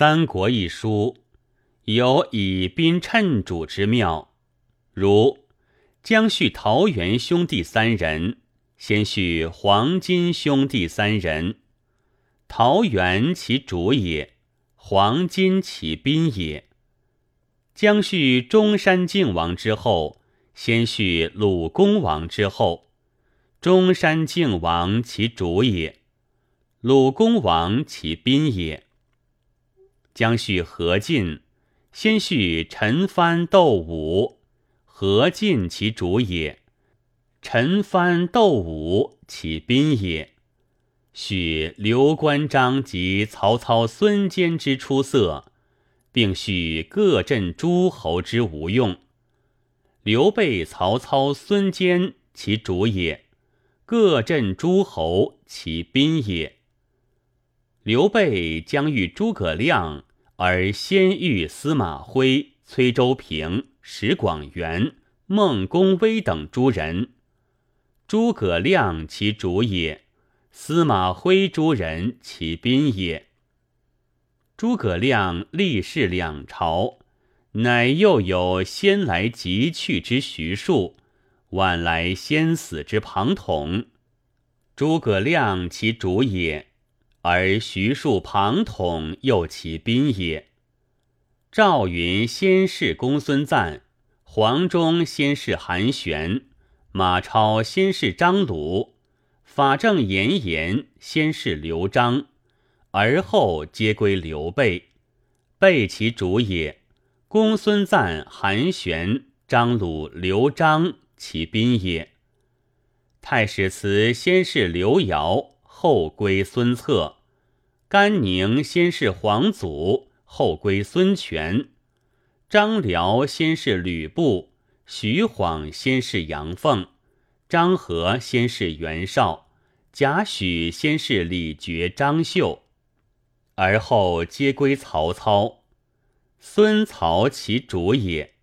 三国》一书有以宾称主之妙，如将叙桃园兄弟三人，先叙黄金兄弟三人。桃园其主也，黄金其宾也。将叙中山靖王之后，先叙鲁公王之后。中山靖王其主也，鲁公王其宾也。将叙何进，先叙陈蕃斗武，何进其主也，陈蕃斗武其宾也。叙刘关张及曹操孙坚之出色，并叙各镇诸侯之无用。刘备、曹操、孙坚其主也。各镇诸侯，其宾也。刘备将遇诸葛亮，而先遇司马徽、崔州平、石广元、孟公威等诸人。诸葛亮其主也，司马徽诸人其宾也。诸葛亮历仕两朝，乃又有先来即去之徐庶。晚来先死之庞统，诸葛亮其主也，而徐庶、庞统又其宾也。赵云先是公孙瓒，黄忠先是韩玄，马超先是张鲁，法正严颜先是刘璋，而后皆归刘备。备其主也，公孙瓒、韩玄、张鲁、刘璋。其宾也。太史慈先是刘繇，后归孙策；甘宁先是黄祖，后归孙权；张辽先是吕布，徐晃先是杨凤，张合先是袁绍，贾诩先是李傕、张绣，而后皆归曹操。孙曹其主也。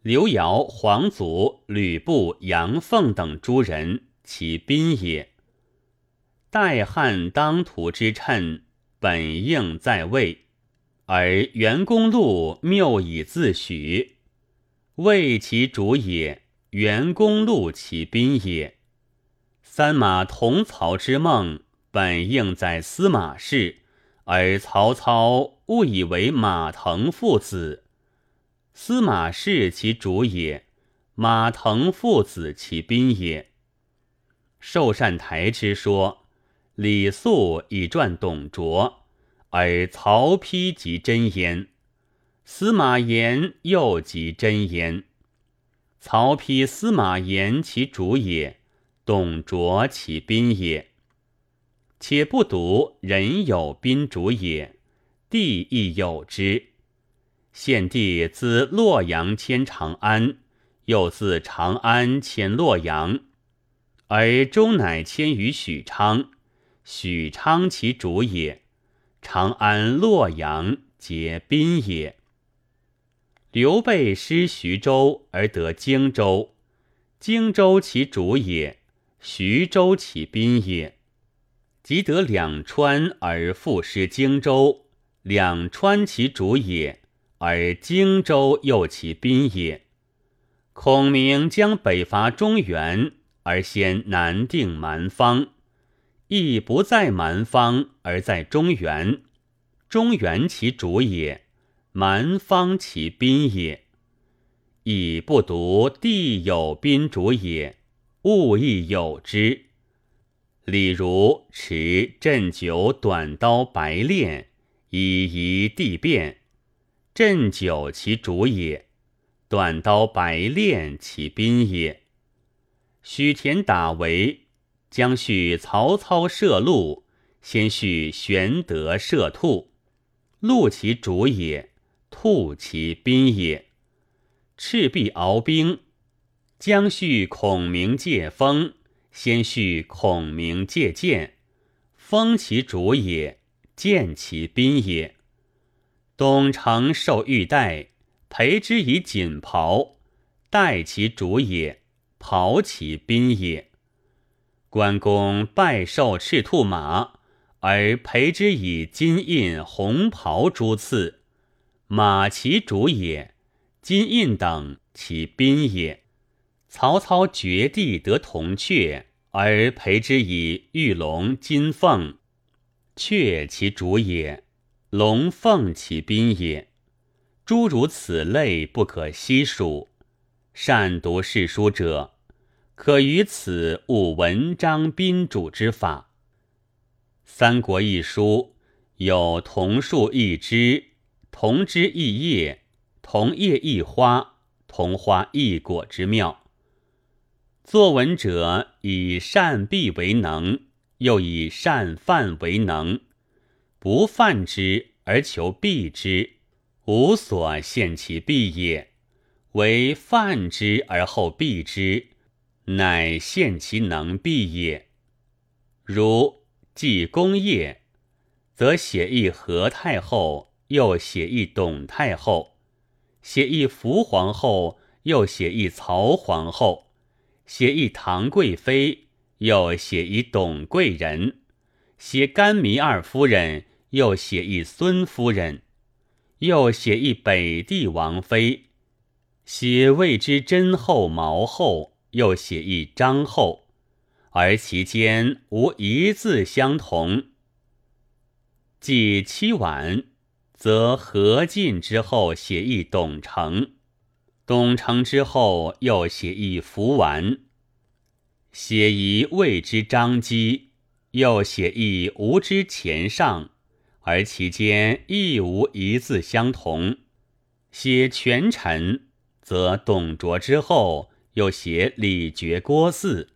刘繇、黄祖、吕布、杨凤等诸人，其宾也。代汉当涂之称，本应在位，而袁公路谬以自许，魏其主也。袁公路其宾也。三马同曹之梦，本应在司马氏，而曹操误以为马腾父子。司马氏其主也，马腾父子其宾也。寿善台之说，李肃以传董卓，而曹丕即真焉；司马炎又即真焉。曹丕、司马炎其主也，董卓其宾也。且不独人有宾主也，地亦有之。献帝自洛阳迁长安，又自长安迁洛阳，而终乃迁于许昌。许昌其主也，长安、洛阳皆宾也。刘备失徐州而得荆州，荆州其主也，徐州其宾也。即得两川而复失荆州，两川其主也。而荆州又其宾也。孔明将北伐中原，而先南定蛮方，亦不在蛮方，而在中原。中原其主也，蛮方其宾也。以不独地有宾主也，物亦有之。例如持鸩酒短刀白练，以夷地变。鸩酒其主也，短刀白练其宾也。许田打围，将叙曹操射鹿，先叙玄德射兔。鹿其主也，兔其宾也。赤壁鏖兵，将叙孔明借风，先叙孔明借箭。风其主也，箭其宾也。董承受玉带，陪之以锦袍，带其主也，袍其宾也。关公拜受赤兔马，而裴之以金印、红袍诸次，马其主也，金印等其宾也。曹操绝地得铜雀，而裴之以玉龙、金凤，雀其主也，龙凤其宾也。诸如此类不可悉数。善读世书者，可于此悟文章宾主之法。《三国》一书有同树一枝，同枝一叶，同叶一花，同花一果之妙。作文者以善闭为能，又以善泛为能。不泛之而求闭之，无所限其闭也；为泛之而后闭之，乃限其能毕也。如。记功业，则写一何太后，又写一董太后；写一福皇后，又写一曹皇后；写一唐贵妃，又写一董贵人；写甘糜二夫人，又写一孙夫人；又写一北帝王妃；写魏之真后毛后，又写一张后。而其间无一字相同。记七晚，则何进之后写一董承，董承之后又写一福完，写一魏之张机，又写一吴之前上，而其间亦无一字相同。写权臣，则董卓之后又写李傕、郭汜。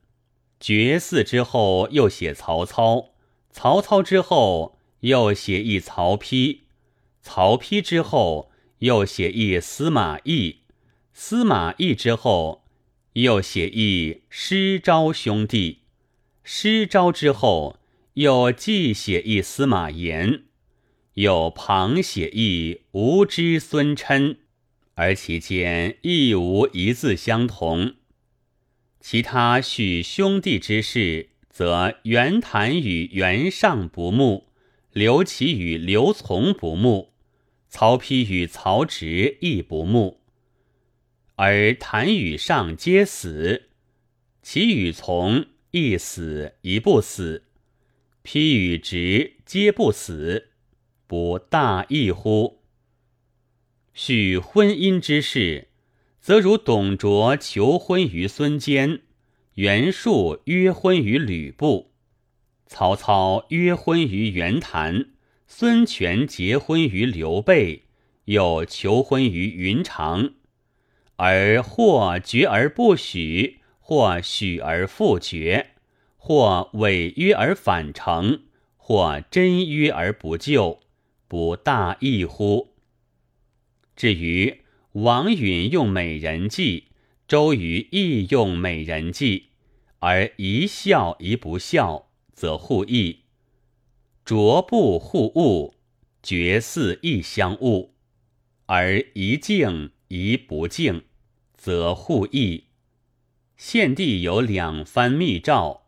绝嗣之后，又写曹操；曹操之后，又写一曹丕；曹丕之后，又写一司马懿；司马懿之后，又写一施昭兄弟；施昭之后，又继写一司马炎；又旁写一吴之孙琛，而其间亦无一字相同。其他叙兄弟之事，则袁谭与袁尚不睦，刘琦与刘琮不睦，曹丕与曹植亦不睦。而谭与尚皆死，其与从一死一不死，丕与直皆不死，不大异乎？叙婚姻之事。则如董卓求婚于孙坚，袁术约婚于吕布，曹操约婚于袁谭，孙权结婚于刘备，又求婚于云长，而或绝而不许，或许而复绝，或违约而反成，或真约而不就，不大异乎？至于。王允用美人计，周瑜亦用美人计，而一笑一不笑，则互异；卓不互恶，绝嗣亦相恶，而一敬一不敬，则互异。献帝有两番密诏，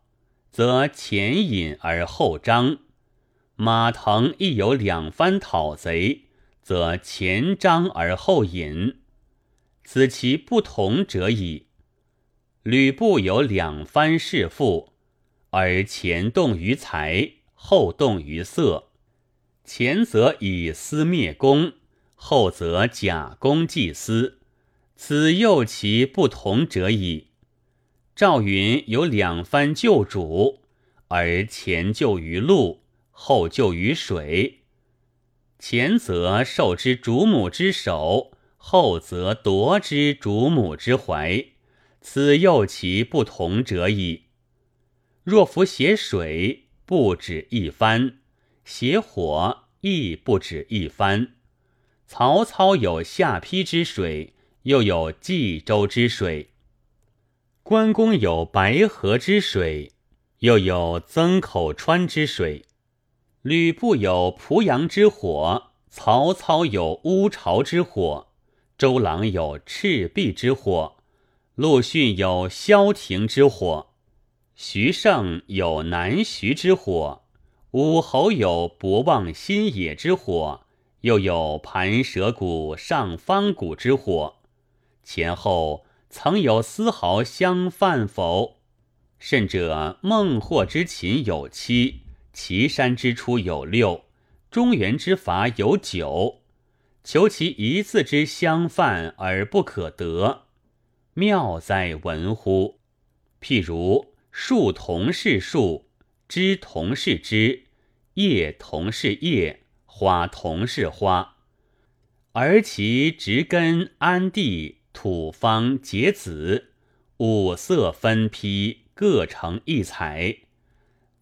则前引而后张；马腾亦有两番讨贼。则前张而后引，此其不同者矣。吕布有两番弑父，而前动于财，后动于色；前则以私灭公，后则假公济私，此又其不同者矣。赵云有两番救主，而前救于陆，后救于水。前则受之主母之手，后则夺之主母之怀，此又其不同者矣。若夫写水，不止一番；写火，亦不止一番。曹操有下邳之水，又有冀州之水；关公有白河之水，又有曾口川之水。吕布有濮阳之火，曹操有乌巢之火，周郎有赤壁之火，陆逊有萧亭之火，徐盛有南徐之火，武侯有博望新野之火，又有盘蛇谷、上方谷之火，前后曾有丝毫相犯否？甚者，孟获之秦有妻，岐山之初有六，中原之法有九。求其一字之相犯而不可得，妙哉文乎！譬如树同是树，枝同是枝，叶同是叶，花同是花，而其植根安地，土方结子，五色分披，各成一彩。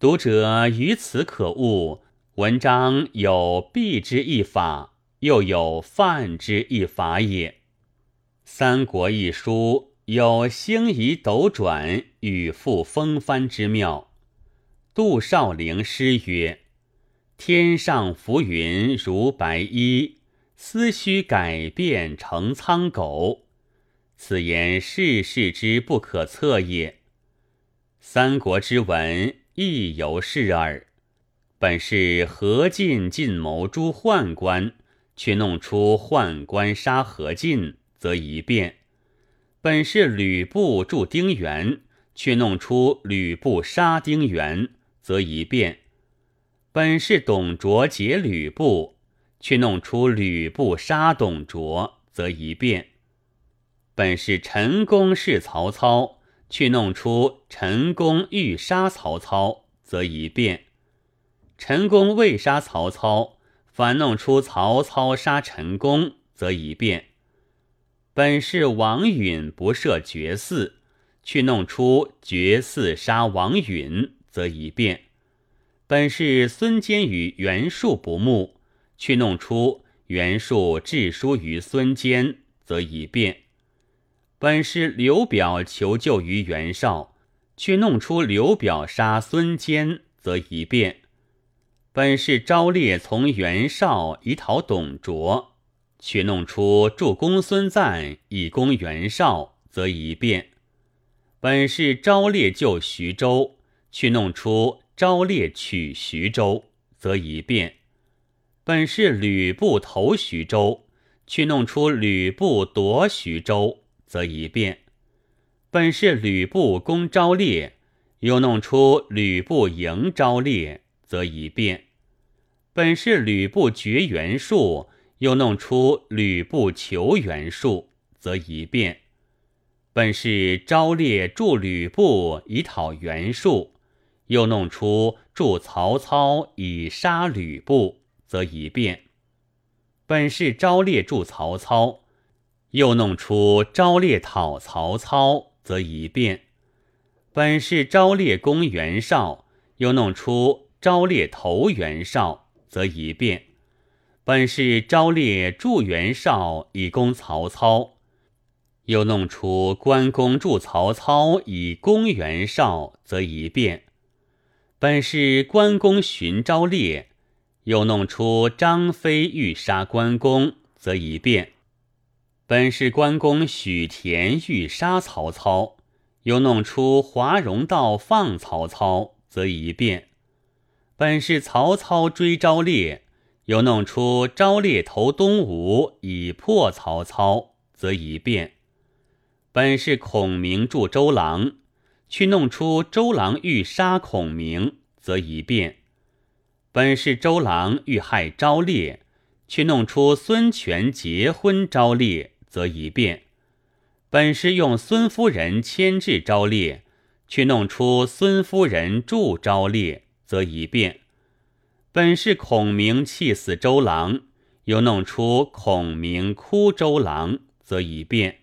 读者于此可悟，文章有避之一法。又有犯之一法也。《三国》一书有星移斗转、与复风帆之妙。杜少陵诗曰：“天上浮云如白衣，思须改变成苍狗。”此言世事之不可测也。三国之文亦犹是耳。本是何进进谋诛宦官。却弄出宦官杀何进，则一变；本是吕布助丁原，却弄出吕布杀丁原，则一变；本是董卓劫吕布，却弄出吕布杀董卓，则一变；本是陈宫弑曹操，去弄出陈宫欲杀曹操，则一变；陈宫未杀曹操。反弄出曹操杀陈宫，则一变；本是王允不赦绝嗣，去弄出绝嗣杀王允，则一变；本是孙坚与袁术不睦，去弄出袁术致书于孙坚，则一变；本是刘表求救于袁绍，却弄出刘表杀孙坚，则一变。本是昭烈从袁绍以讨董卓，却弄出助公孙瓒以攻袁绍，则一变；本是昭烈救徐州，却弄出昭烈取徐州，则一变；本是吕布投徐州，却弄出吕布夺徐州，则一变；本是吕布攻昭烈，又弄出吕布迎昭烈。则一变，本是吕布绝袁术，又弄出吕布求袁术，则一变；本是昭烈助吕布以讨袁术，又弄出助曹操以杀吕布，则一变；本是昭烈助曹操，又弄出昭烈讨曹操，则一变；本是昭烈攻袁绍，又弄出。昭烈投袁绍，则一变；本是昭烈助袁绍以攻曹操，又弄出关公助曹操以攻袁绍，则一变；本是关公寻昭烈，又弄出张飞欲杀关公，则一变；本是关公许田欲杀曹操，又弄出华容道放曹操，则一变。本是曹操追昭烈，又弄出昭烈投东吴以破曹操，则一变；本是孔明助周郎，去弄出周郎欲杀孔明，则一变；本是周郎欲害昭烈，去弄出孙权结婚昭烈，则一变；本是用孙夫人牵制昭烈，却弄出孙夫人助昭烈。则一变，本是孔明气死周郎，又弄出孔明哭周郎，则一变。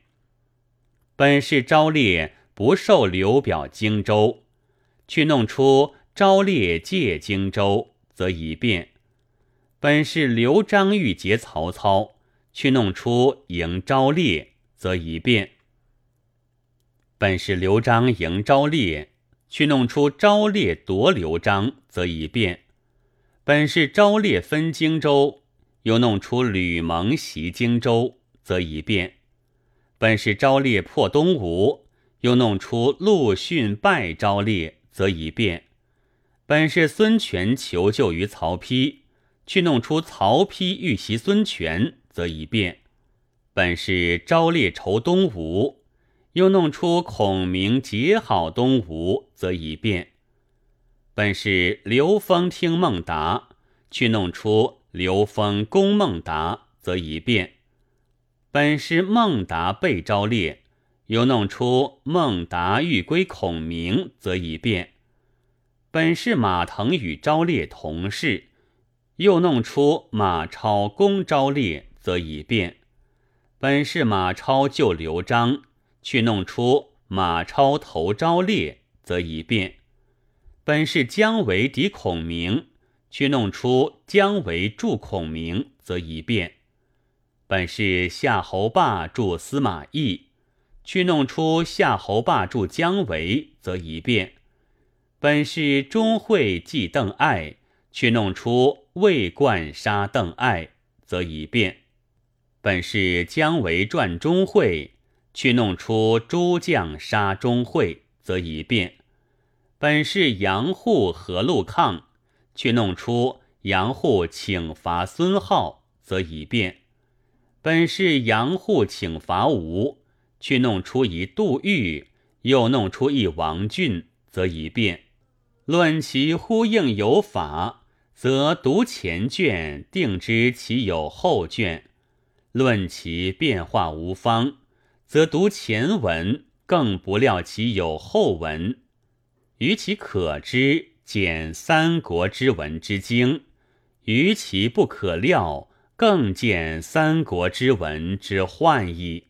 本是昭烈不受刘表荆州，却弄出昭烈借荆州，则一变。本是刘璋欲劫曹操，去弄出迎昭烈，则一变。本是刘璋迎昭烈。去弄出昭烈夺刘璋，则一变；本是昭烈分荆州，又弄出吕蒙袭荆州，则一变；本是昭烈破东吴，又弄出陆逊败昭烈，则一变；本是孙权求救于曹丕，去弄出曹丕遇袭孙权，则一变；本是昭烈仇东吴，又弄出孔明结好东吴，则一变；本是刘封听孟达，去弄出刘封攻孟达，则一变；本是孟达被昭烈。又弄出孟达欲归孔明，则一变；本是马腾与昭烈同事，又弄出马超攻昭烈，则已变；本是马超救刘璋，去弄出马超投昭烈，则已变；本是姜维敌孔明，去弄出姜维助孔明，则已变；本是夏侯霸助司马懿。去弄出夏侯霸助姜维，则已变；本是钟会祭邓艾，去弄出魏冠杀邓艾，则已变；本是姜维传钟会，去弄出诸将杀钟会，则一变；本是杨户和陆抗，去弄出杨户请伐孙浩，则一变；本是杨户请伐吴。去弄出一杜预，又弄出一王俊，则一变。论其呼应有法，则读前卷，定知其有后卷；论其变化无方，则读前文，更不料其有后文。于其可知，见三国之文之精；于其不可料，更见三国之文之幻矣。